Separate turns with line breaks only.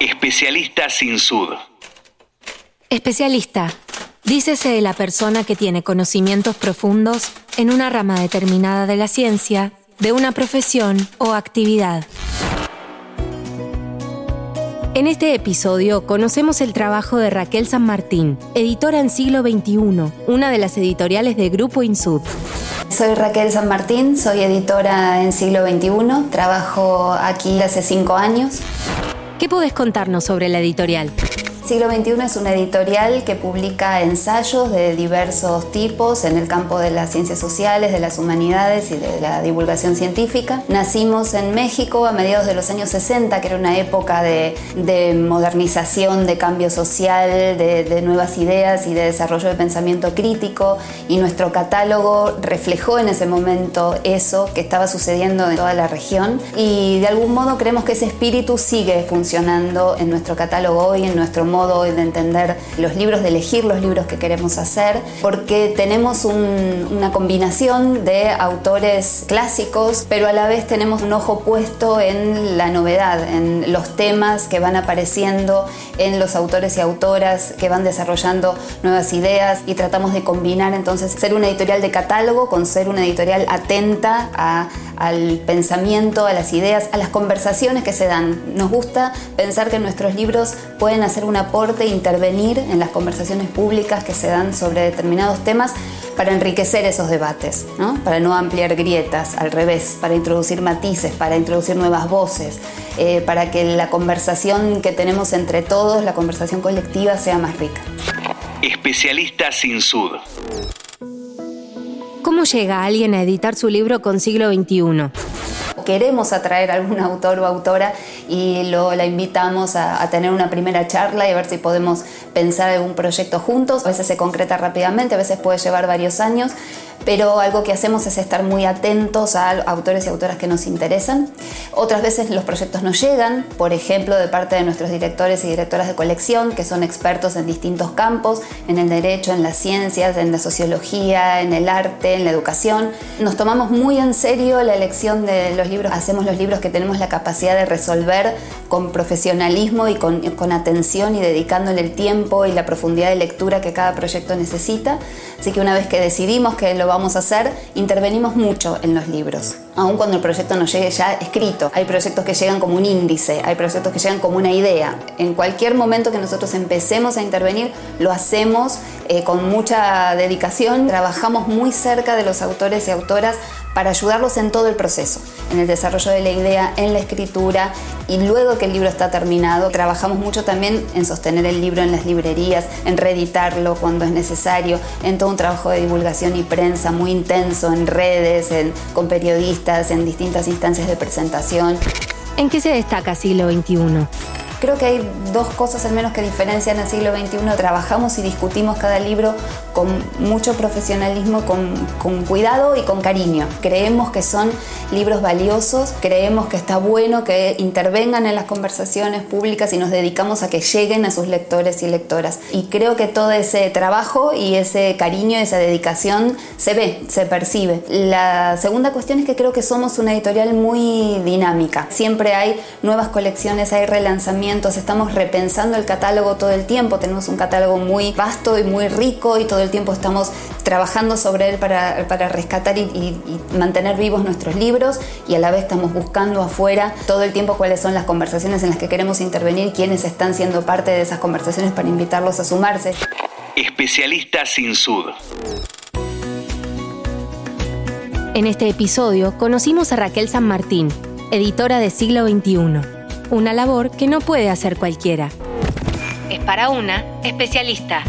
Especialista sin sud.
Especialista. Dícese de la persona que tiene conocimientos profundos en una rama determinada de la ciencia, de una profesión o actividad. En este episodio conocemos el trabajo de Raquel San Martín, editora en siglo XXI, una de las editoriales de Grupo Insud.
Soy Raquel San Martín, soy editora en siglo XXI, trabajo aquí hace cinco años.
¿Qué podés contarnos sobre la editorial?
Siglo XXI es una editorial que publica ensayos de diversos tipos en el campo de las ciencias sociales, de las humanidades y de la divulgación científica. Nacimos en México a mediados de los años 60, que era una época de, modernización, de cambio social, de, de nuevas ideas y de desarrollo de pensamiento crítico y nuestro catálogo reflejó en ese momento eso que estaba sucediendo en toda la región y de algún modo creemos que ese espíritu sigue funcionando en nuestro catálogo hoy, en nuestro modo de entender los libros, de elegir los libros que queremos hacer, porque tenemos una combinación de autores clásicos, pero a la vez tenemos un ojo puesto en la novedad, en los temas que van apareciendo, en los autores y autoras que van desarrollando nuevas ideas y tratamos de combinar entonces ser una editorial de catálogo con ser una editorial atenta al pensamiento, a las ideas, a las conversaciones que se dan. Nos gusta pensar que nuestros libros pueden hacer una aporte intervenir en las conversaciones públicas que se dan sobre determinados temas para enriquecer esos debates, para no ampliar grietas, al revés, para introducir matices, para introducir nuevas voces, eh, para que la conversación que tenemos entre todos, la conversación colectiva, sea más rica.
Especialista sin sud.
¿Cómo llega alguien a editar su libro con siglo XXI?
Queremos atraer a algún autor o autora y lo, la invitamos a, a, tener una primera charla y a ver si podemos pensar algún proyecto juntos. A veces se concreta rápidamente, a veces puede llevar varios años, pero algo que hacemos es estar muy atentos a autores y autoras que nos interesan. Otras veces los proyectos no llegan, por ejemplo, de parte de nuestros directores y directoras de colección, que son expertos en distintos campos, en el derecho, en las ciencias, en la sociología, en el arte, en la educación. Nos tomamos muy en serio la elección de los libros, hacemos los libros que tenemos la capacidad de resolver con profesionalismo y con, con atención y dedicándole el tiempo y la profundidad de lectura que cada proyecto necesita. Así que una vez que decidimos que lo vamos a hacer, intervenimos mucho en los libros, aun cuando el proyecto no llegue ya escrito. Hay proyectos que llegan como un índice, hay proyectos que llegan como una idea. En cualquier momento que nosotros empecemos a intervenir, lo hacemos eh, con mucha dedicación, trabajamos muy cerca de los autores y autoras para ayudarlos en todo el proceso, en el desarrollo de la idea, en la escritura y luego que el libro está terminado, trabajamos mucho también en sostener el libro en las librerías, en reeditarlo cuando es necesario, en todo un trabajo de divulgación y prensa muy intenso en redes, con periodistas, en distintas instancias de presentación.
¿En qué se destaca siglo XXI?
Creo que hay dos cosas al menos que diferencian el siglo XXI. Trabajamos y discutimos cada libro con mucho profesionalismo, con, con, cuidado y con cariño. Creemos que son libros valiosos, creemos que está bueno que intervengan en las conversaciones públicas y nos dedicamos a que lleguen a sus lectores y lectoras. Y creo que todo ese trabajo y ese cariño, esa dedicación se ve, se percibe. La segunda cuestión es que creo que somos una editorial muy dinámica. Siempre hay nuevas colecciones, hay relanzamientos estamos repensando el catálogo todo el tiempo, tenemos un catálogo muy vasto y muy rico y todo el tiempo estamos trabajando sobre él para, para rescatar y, y, mantener vivos nuestros libros y a la vez estamos buscando afuera todo el tiempo cuáles son las conversaciones en las que queremos intervenir, quiénes están siendo parte de esas conversaciones para invitarlos a sumarse.
Especialista sin sud.
En este episodio conocimos a Raquel San Martín, editora de Siglo XXI una labor que no puede hacer cualquiera. Es para una especialista.